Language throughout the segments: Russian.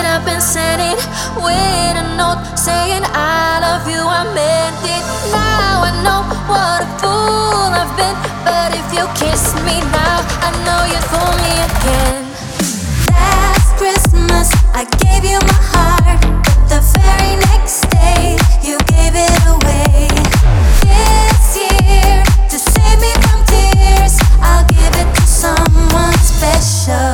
it up and send it with a note saying I love you. I meant it. Now I know what a fool I've been, but if you kiss me now, I know you'd fool me again. Last Christmas I gave you my heart, but the very next day you gave it away. This year to save me from tears, I'll give it to someone special.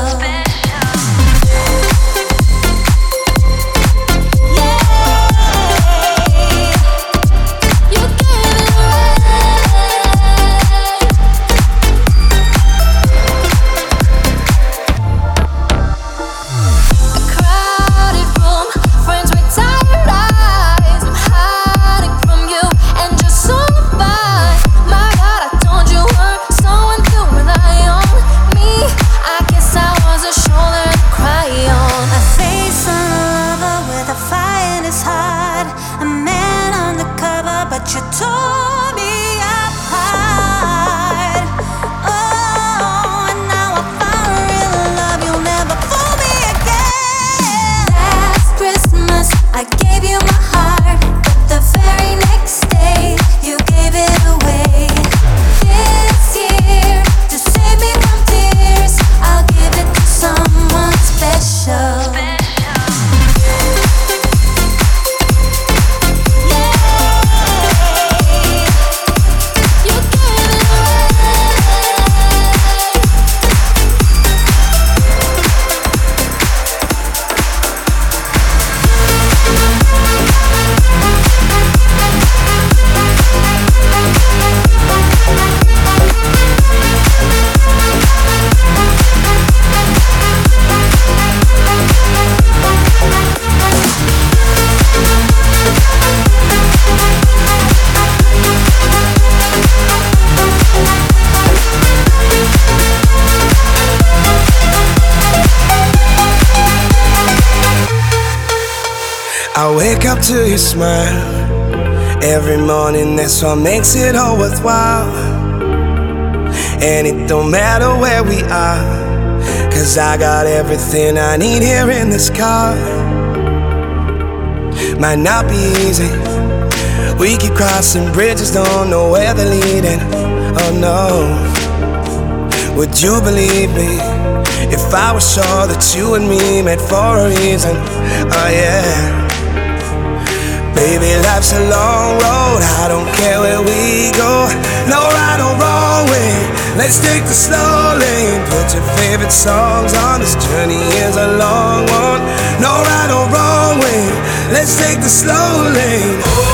Your smile every morning. That's what makes it all worthwhile. And it don't matter where we are, cause I got everything I need here in this car. Might not be easy. We keep crossing bridges, don't know where they're leading. Oh no. Would you believe me if I was sure that you and me met for a reason? Oh yeah. Baby, life's a long road. I don't care where we go. No right or wrong way. Let's take the slow lane. Put your favorite songs on. This journey is a long one. No right or wrong way. Let's take the slow lane.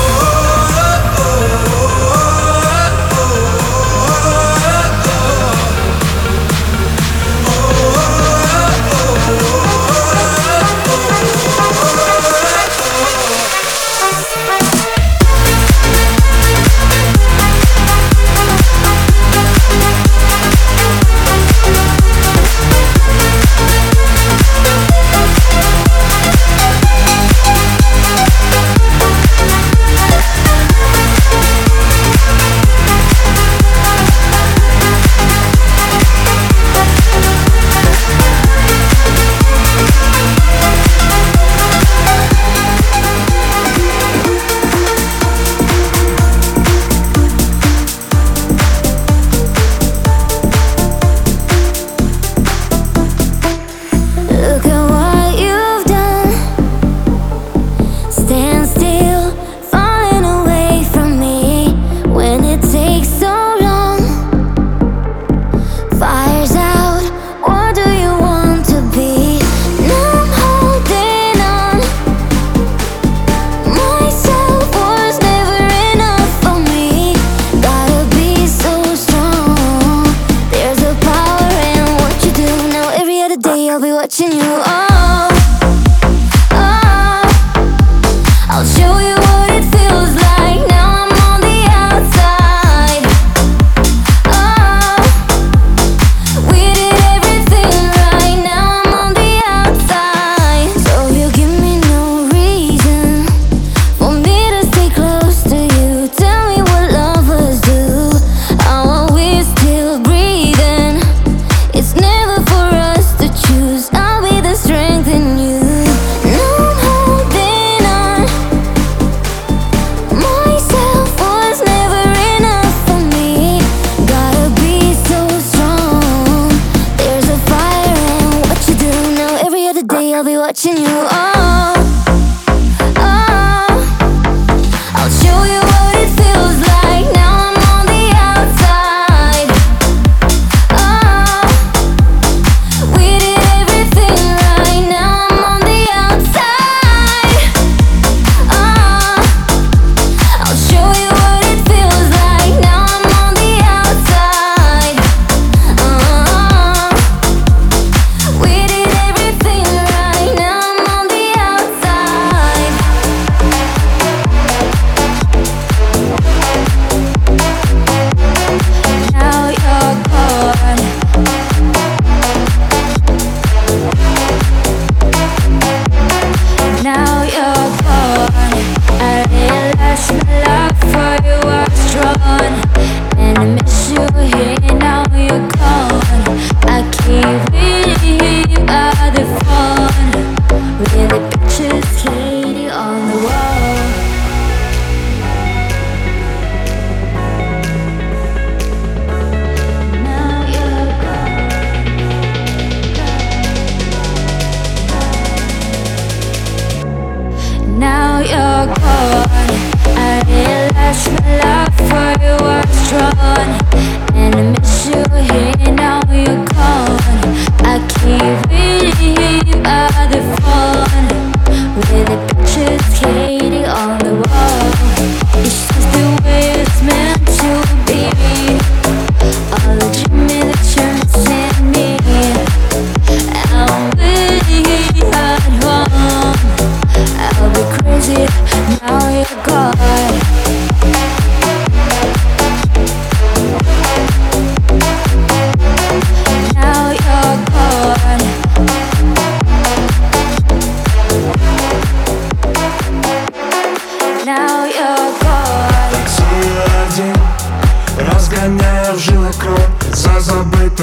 she's hating on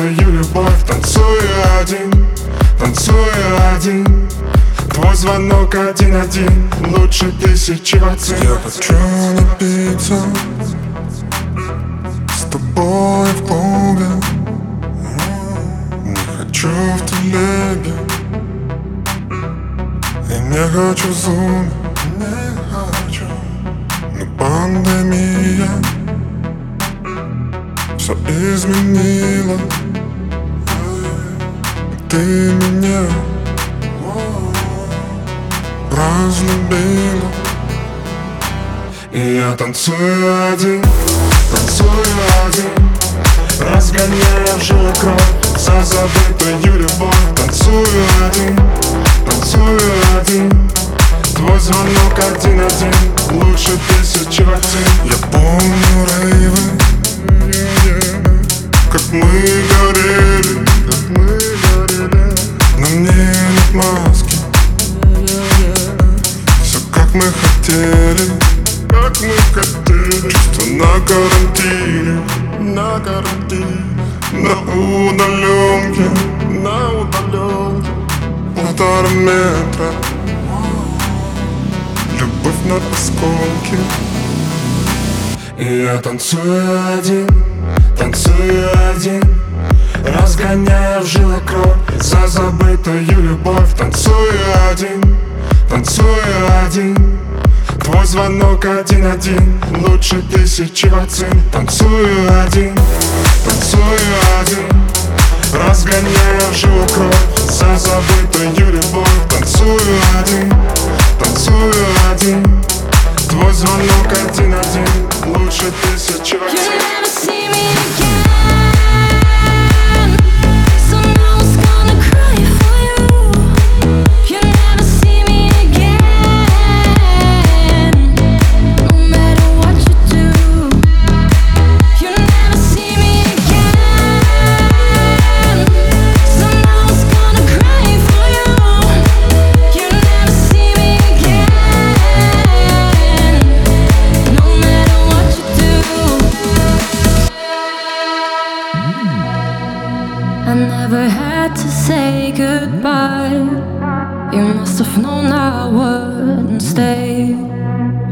забытую любовь Танцую один, танцую один. Твой звонок один-один Лучше тысячи вакцин Я хочу напиться С тобой в клубе. Не хочу в телеге. И не хочу зум Не Но пандемия Все изменила Ты меня разлюбила. И я танцую один, танцую один. Разгоняя в кровь за забытую любовь. Танцую один, танцую один. Твой звонок один-один Лучше тысячи вакцин Я помню рейвы Как мы горели Как мы На мне нет маски. Все как мы хотели. Как мы хотели. Чувство на карантине. На карантине. На удаленке. На удаленке. Полтора метра. Любовь на осколки И я танцую один, танцую один Разгоняя в жилах кровь за забытую любовь Танцую один, танцую один. Твой звонок один-один Лучше тысячи вакцин. Танцую один, танцую один. Разгоняя в жилах кровь за забытую любовь Танцую I never had to say goodbye. You must have known I wouldn't stay.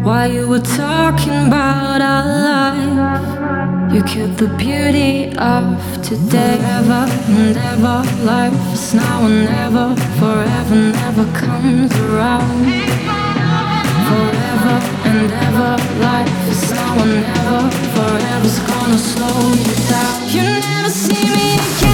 While you were talking about our life, you killed the beauty of today. Ever and ever, life is now and never. Forever never comes around. Forever and ever, life is now and never. Forever's gonna slow you down. You never see me again.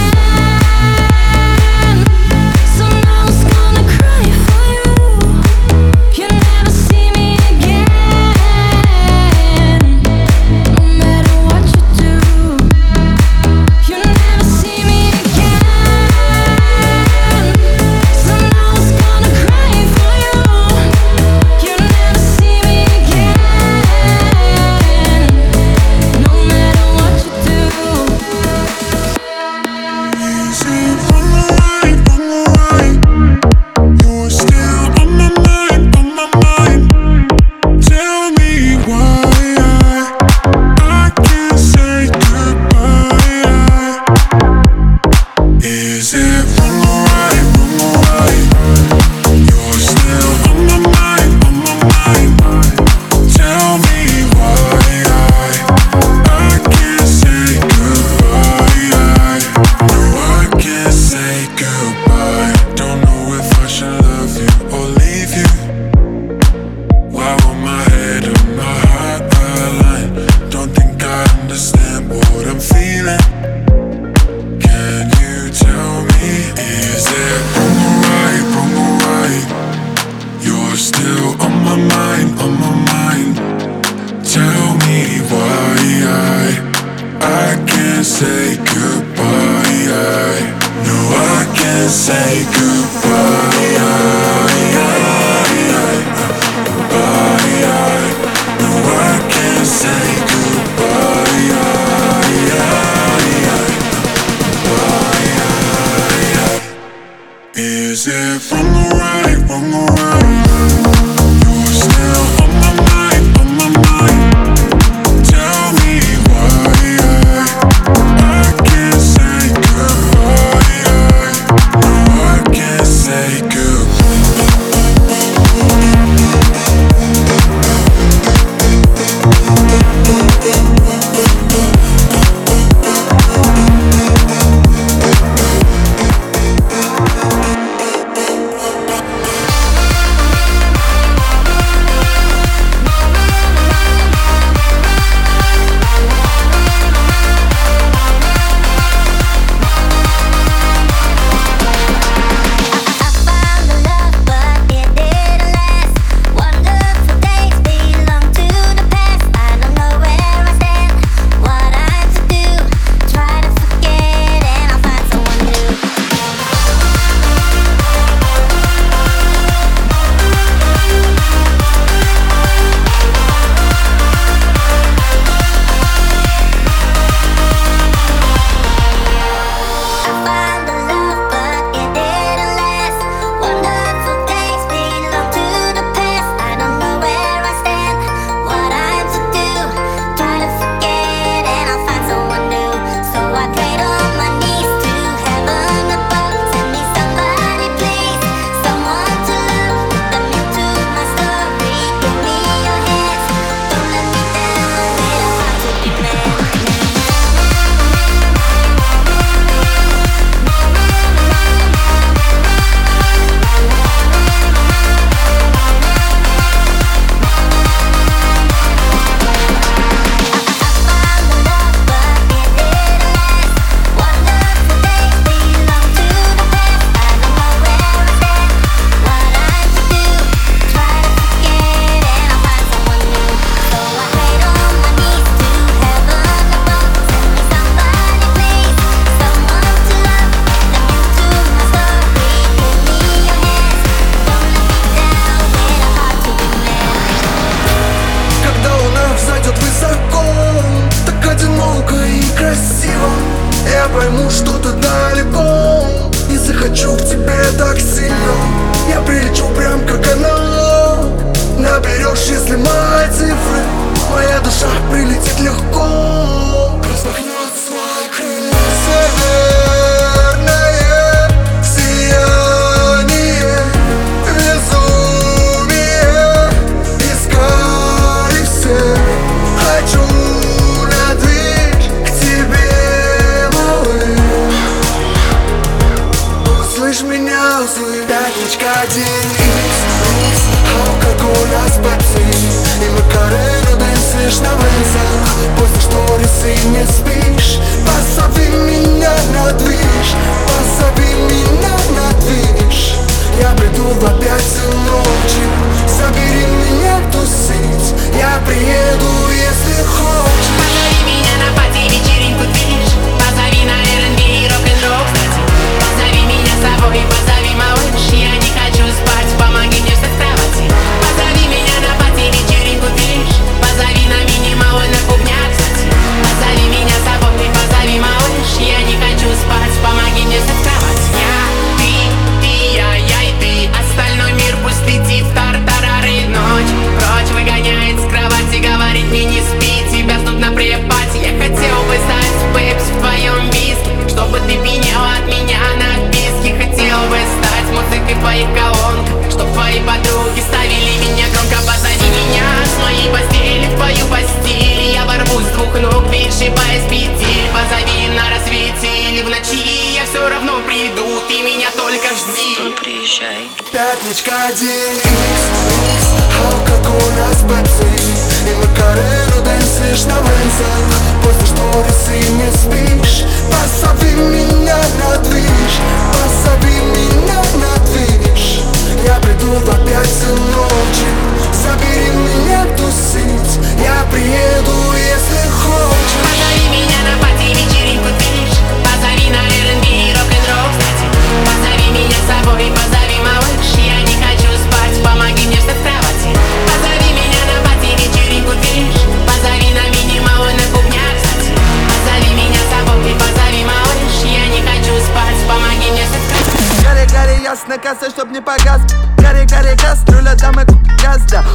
легко.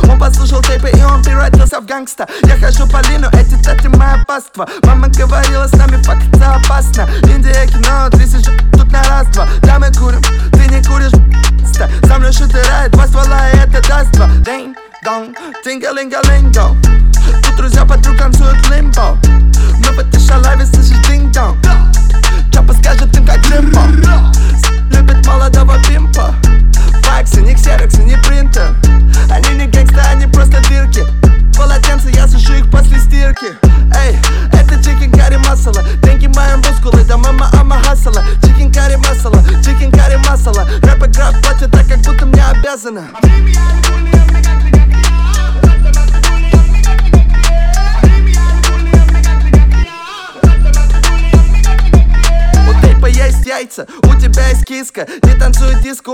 Он послушал тейпы и он превратился в гангста. Я хожу по лину, эти тати моя паства. Мама говорила, с нами факт это опасно. Индия, кино, три сижу тут на раз-два Да, мы курим, ты не куришь, ста Со мной шутер райд, два ствола, и это даст два. Динг, донг, тинга-линга-линго. Тут друзья подруг танцуют лимбо. Мы шалаве слышишь динг-донг. Чапа скажет им как лимбо Любит молодого пимпа. Факсы, не ксероксы, не принтер Они не гэнгста, они просто дырки Полотенца, я сушу их после стирки. Эй, это чикен карри масала Деньги мои мускулы, да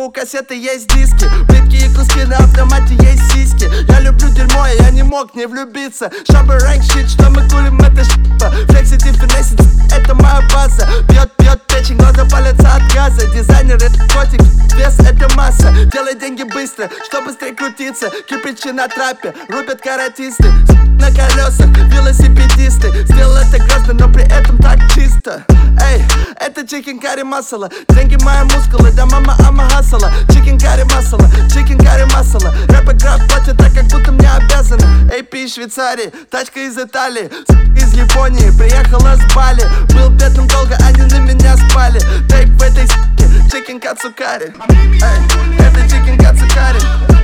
у кассеты есть диски. Плитки и куски на автомате есть сиськи. Я люблю дерьмо, и я не мог не влюбиться. Шабы рэнк щит, что мы кулим, это шипа Флексити финесит, это моя база. Пьет печень, глаза палятся от газа. Дизайнер это котик, вес это масса. Делай деньги быстро, что быстрее крутиться. Кирпичи на трапе, рубят каратисты. На колесах, велосипедисты. Сделал это грязно, но при этом так чисто. Эй, это чикен карри масала Деньги мои мускулы, да мама ама хасала Чикен карри масала, чикен карри масала Рэп игра платят так, как будто мне обязаны. AP из Швейцарии, тачка из Италии. Из Японии, приехала с Бали. Был бедным долго, они на меня спали Тейп в этой с**ке, чикен кацукари Эй, это чикен кацукари